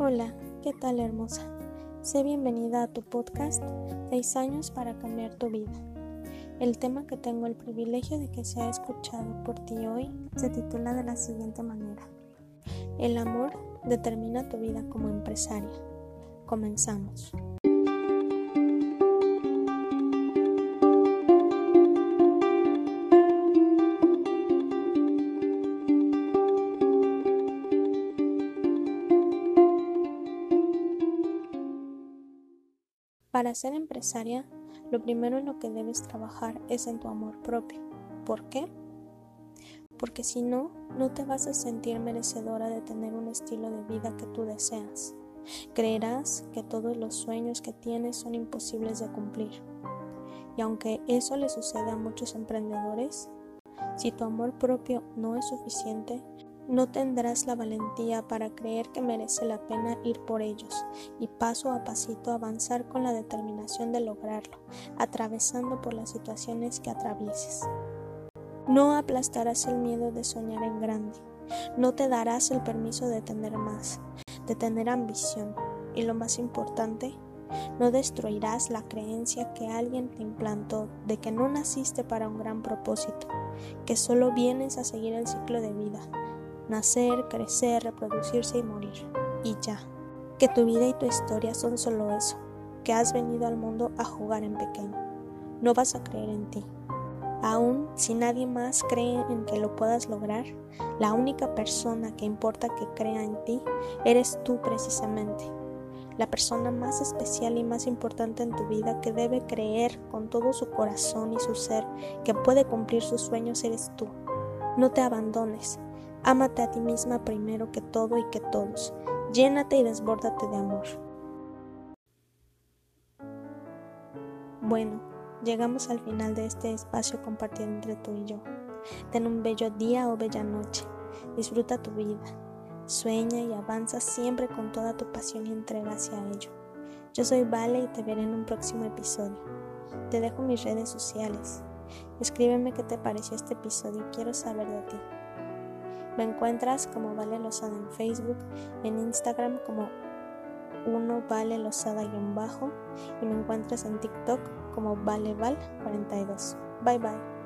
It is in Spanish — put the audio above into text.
Hola, ¿qué tal hermosa? Sé bienvenida a tu podcast 6 años para cambiar tu vida. El tema que tengo el privilegio de que sea escuchado por ti hoy se titula de la siguiente manera. El amor determina tu vida como empresaria. Comenzamos. Para ser empresaria, lo primero en lo que debes trabajar es en tu amor propio. ¿Por qué? Porque si no, no te vas a sentir merecedora de tener un estilo de vida que tú deseas. Creerás que todos los sueños que tienes son imposibles de cumplir. Y aunque eso le sucede a muchos emprendedores, si tu amor propio no es suficiente, no tendrás la valentía para creer que merece la pena ir por ellos y paso a pasito avanzar con la determinación de lograrlo, atravesando por las situaciones que atravieses. No aplastarás el miedo de soñar en grande, no te darás el permiso de tener más, de tener ambición y lo más importante, no destruirás la creencia que alguien te implantó de que no naciste para un gran propósito, que solo vienes a seguir el ciclo de vida nacer, crecer, reproducirse y morir. Y ya. Que tu vida y tu historia son solo eso, que has venido al mundo a jugar en pequeño. No vas a creer en ti. Aún si nadie más cree en que lo puedas lograr, la única persona que importa que crea en ti eres tú precisamente. La persona más especial y más importante en tu vida que debe creer con todo su corazón y su ser que puede cumplir sus sueños eres tú. No te abandones, Ámate a ti misma primero que todo y que todos. Llénate y desbórdate de amor. Bueno, llegamos al final de este espacio compartido entre tú y yo. Ten un bello día o bella noche. Disfruta tu vida. Sueña y avanza siempre con toda tu pasión y entrega hacia ello. Yo soy Vale y te veré en un próximo episodio. Te dejo mis redes sociales. Escríbeme qué te pareció este episodio y quiero saber de ti. Me encuentras como Vale Lozada en Facebook, en Instagram como 1 Vale Lozada-bajo y me encuentras en TikTok como ValeVal42. Bye bye.